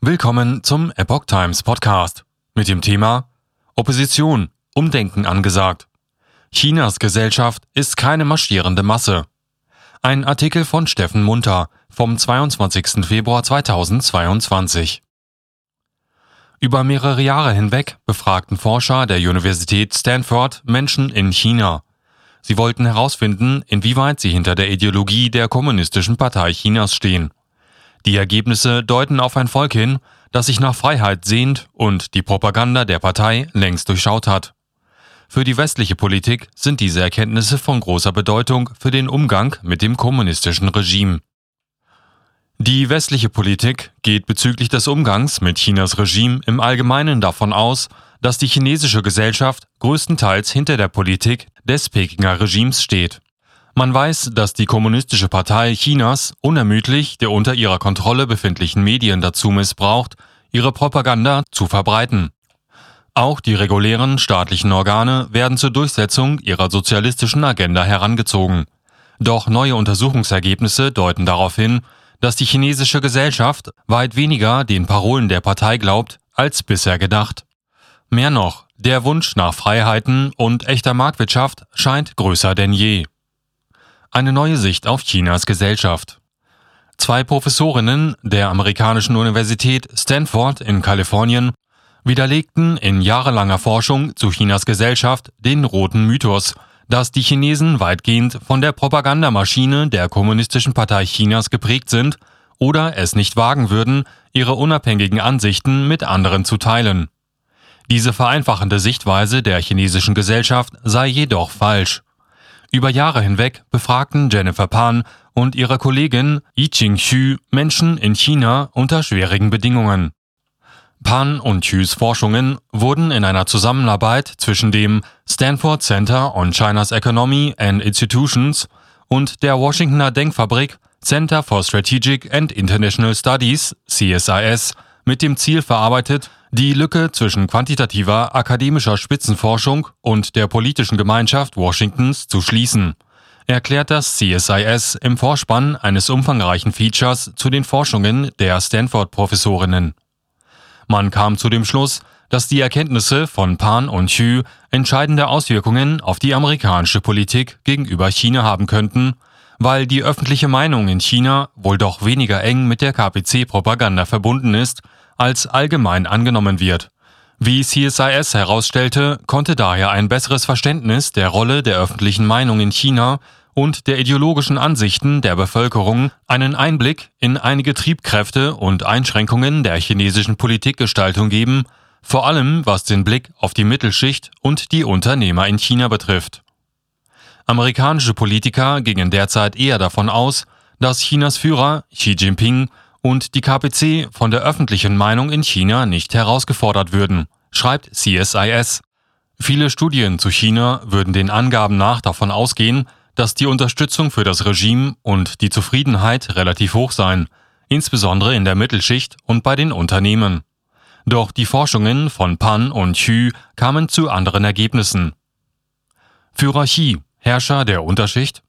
Willkommen zum Epoch Times Podcast mit dem Thema Opposition, Umdenken angesagt. Chinas Gesellschaft ist keine marschierende Masse. Ein Artikel von Steffen Munter vom 22. Februar 2022. Über mehrere Jahre hinweg befragten Forscher der Universität Stanford Menschen in China. Sie wollten herausfinden, inwieweit sie hinter der Ideologie der Kommunistischen Partei Chinas stehen. Die Ergebnisse deuten auf ein Volk hin, das sich nach Freiheit sehnt und die Propaganda der Partei längst durchschaut hat. Für die westliche Politik sind diese Erkenntnisse von großer Bedeutung für den Umgang mit dem kommunistischen Regime. Die westliche Politik geht bezüglich des Umgangs mit Chinas Regime im Allgemeinen davon aus, dass die chinesische Gesellschaft größtenteils hinter der Politik des Pekinger Regimes steht. Man weiß, dass die Kommunistische Partei Chinas unermüdlich der unter ihrer Kontrolle befindlichen Medien dazu missbraucht, ihre Propaganda zu verbreiten. Auch die regulären staatlichen Organe werden zur Durchsetzung ihrer sozialistischen Agenda herangezogen. Doch neue Untersuchungsergebnisse deuten darauf hin, dass die chinesische Gesellschaft weit weniger den Parolen der Partei glaubt als bisher gedacht. Mehr noch, der Wunsch nach Freiheiten und echter Marktwirtschaft scheint größer denn je. Eine neue Sicht auf Chinas Gesellschaft. Zwei Professorinnen der amerikanischen Universität Stanford in Kalifornien widerlegten in jahrelanger Forschung zu Chinas Gesellschaft den roten Mythos, dass die Chinesen weitgehend von der Propagandamaschine der Kommunistischen Partei Chinas geprägt sind oder es nicht wagen würden, ihre unabhängigen Ansichten mit anderen zu teilen. Diese vereinfachende Sichtweise der chinesischen Gesellschaft sei jedoch falsch. Über Jahre hinweg befragten Jennifer Pan und ihre Kollegin Yi Xu Menschen in China unter schwierigen Bedingungen. Pan und Xus Forschungen wurden in einer Zusammenarbeit zwischen dem Stanford Center on China's Economy and Institutions und der Washingtoner Denkfabrik Center for Strategic and International Studies CSIS mit dem Ziel verarbeitet, die Lücke zwischen quantitativer akademischer Spitzenforschung und der politischen Gemeinschaft Washingtons zu schließen, erklärt das CSIS im Vorspann eines umfangreichen Features zu den Forschungen der Stanford-Professorinnen. Man kam zu dem Schluss, dass die Erkenntnisse von Pan und Xu entscheidende Auswirkungen auf die amerikanische Politik gegenüber China haben könnten, weil die öffentliche Meinung in China wohl doch weniger eng mit der KPC-Propaganda verbunden ist als allgemein angenommen wird. Wie CSIS herausstellte, konnte daher ein besseres Verständnis der Rolle der öffentlichen Meinung in China und der ideologischen Ansichten der Bevölkerung einen Einblick in einige Triebkräfte und Einschränkungen der chinesischen Politikgestaltung geben, vor allem was den Blick auf die Mittelschicht und die Unternehmer in China betrifft. Amerikanische Politiker gingen derzeit eher davon aus, dass Chinas Führer Xi Jinping und die KPC von der öffentlichen Meinung in China nicht herausgefordert würden, schreibt CSIS. Viele Studien zu China würden den Angaben nach davon ausgehen, dass die Unterstützung für das Regime und die Zufriedenheit relativ hoch seien, insbesondere in der Mittelschicht und bei den Unternehmen. Doch die Forschungen von Pan und Xu kamen zu anderen Ergebnissen. Führer Xi, Herrscher der Unterschicht,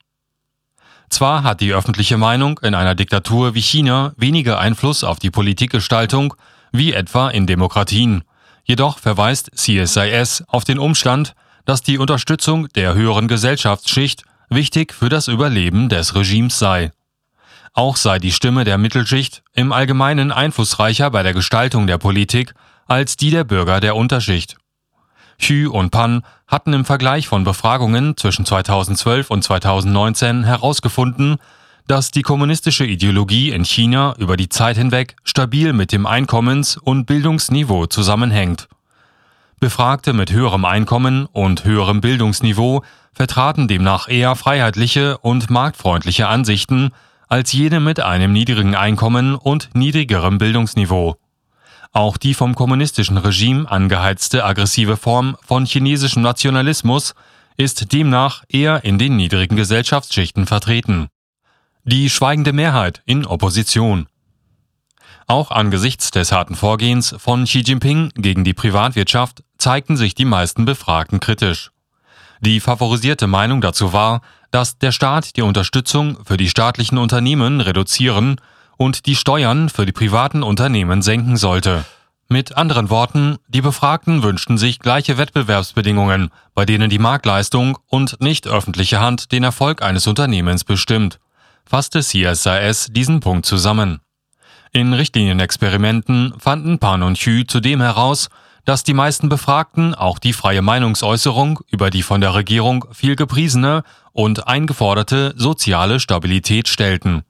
zwar hat die öffentliche Meinung in einer Diktatur wie China weniger Einfluss auf die Politikgestaltung wie etwa in Demokratien, jedoch verweist CSIS auf den Umstand, dass die Unterstützung der höheren Gesellschaftsschicht wichtig für das Überleben des Regimes sei. Auch sei die Stimme der Mittelschicht im Allgemeinen einflussreicher bei der Gestaltung der Politik als die der Bürger der Unterschicht. Xu und Pan hatten im Vergleich von Befragungen zwischen 2012 und 2019 herausgefunden, dass die kommunistische Ideologie in China über die Zeit hinweg stabil mit dem Einkommens- und Bildungsniveau zusammenhängt. Befragte mit höherem Einkommen und höherem Bildungsniveau vertraten demnach eher freiheitliche und marktfreundliche Ansichten als jene mit einem niedrigen Einkommen und niedrigerem Bildungsniveau. Auch die vom kommunistischen Regime angeheizte aggressive Form von chinesischem Nationalismus ist demnach eher in den niedrigen Gesellschaftsschichten vertreten. Die schweigende Mehrheit in Opposition. Auch angesichts des harten Vorgehens von Xi Jinping gegen die Privatwirtschaft zeigten sich die meisten Befragten kritisch. Die favorisierte Meinung dazu war, dass der Staat die Unterstützung für die staatlichen Unternehmen reduzieren und die Steuern für die privaten Unternehmen senken sollte. Mit anderen Worten, die Befragten wünschten sich gleiche Wettbewerbsbedingungen, bei denen die Marktleistung und nicht öffentliche Hand den Erfolg eines Unternehmens bestimmt, fasste CSIS diesen Punkt zusammen. In Richtlinienexperimenten fanden Pan und Hü zudem heraus, dass die meisten Befragten auch die freie Meinungsäußerung über die von der Regierung viel gepriesene und eingeforderte soziale Stabilität stellten.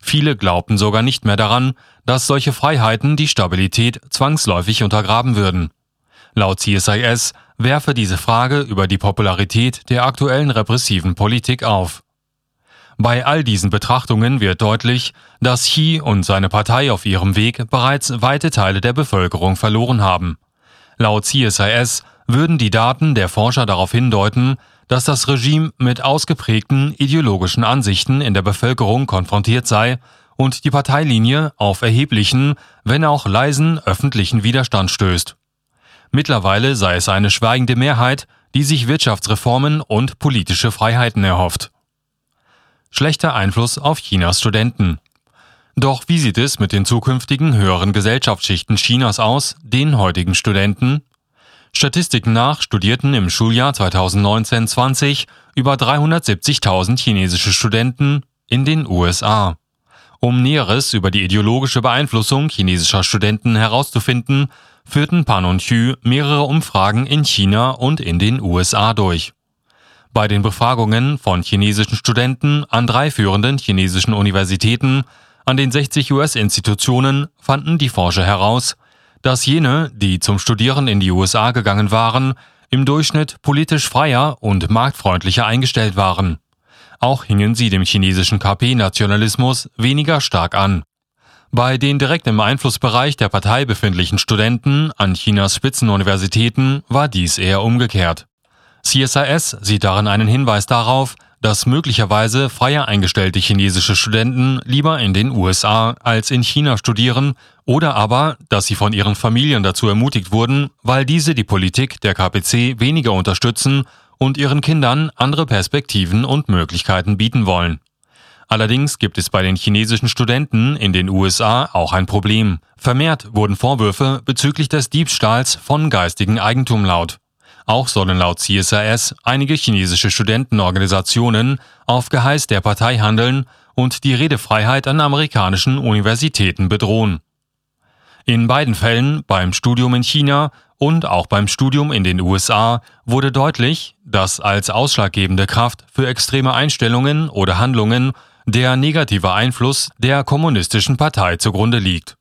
Viele glaubten sogar nicht mehr daran, dass solche Freiheiten die Stabilität zwangsläufig untergraben würden. Laut CSIS werfe diese Frage über die Popularität der aktuellen repressiven Politik auf. Bei all diesen Betrachtungen wird deutlich, dass Xi und seine Partei auf ihrem Weg bereits weite Teile der Bevölkerung verloren haben. Laut CSIS würden die Daten der Forscher darauf hindeuten, dass das Regime mit ausgeprägten ideologischen Ansichten in der Bevölkerung konfrontiert sei und die Parteilinie auf erheblichen, wenn auch leisen öffentlichen Widerstand stößt. Mittlerweile sei es eine schweigende Mehrheit, die sich Wirtschaftsreformen und politische Freiheiten erhofft. Schlechter Einfluss auf Chinas Studenten. Doch wie sieht es mit den zukünftigen höheren Gesellschaftsschichten Chinas aus, den heutigen Studenten? Statistiken nach studierten im Schuljahr 2019-20 über 370.000 chinesische Studenten in den USA. Um Näheres über die ideologische Beeinflussung chinesischer Studenten herauszufinden, führten Pan und Hü mehrere Umfragen in China und in den USA durch. Bei den Befragungen von chinesischen Studenten an drei führenden chinesischen Universitäten an den 60 US-Institutionen fanden die Forscher heraus, dass jene, die zum Studieren in die USA gegangen waren, im Durchschnitt politisch freier und marktfreundlicher eingestellt waren. Auch hingen sie dem chinesischen KP-Nationalismus weniger stark an. Bei den direkt im Einflussbereich der Partei befindlichen Studenten an Chinas Spitzenuniversitäten war dies eher umgekehrt. CSIS sieht darin einen Hinweis darauf, dass möglicherweise freier eingestellte chinesische Studenten lieber in den USA als in China studieren oder aber, dass sie von ihren Familien dazu ermutigt wurden, weil diese die Politik der KPC weniger unterstützen und ihren Kindern andere Perspektiven und Möglichkeiten bieten wollen. Allerdings gibt es bei den chinesischen Studenten in den USA auch ein Problem. Vermehrt wurden Vorwürfe bezüglich des Diebstahls von geistigen Eigentum laut. Auch sollen laut CSIS einige chinesische Studentenorganisationen auf Geheiß der Partei handeln und die Redefreiheit an amerikanischen Universitäten bedrohen. In beiden Fällen, beim Studium in China und auch beim Studium in den USA, wurde deutlich, dass als ausschlaggebende Kraft für extreme Einstellungen oder Handlungen der negative Einfluss der kommunistischen Partei zugrunde liegt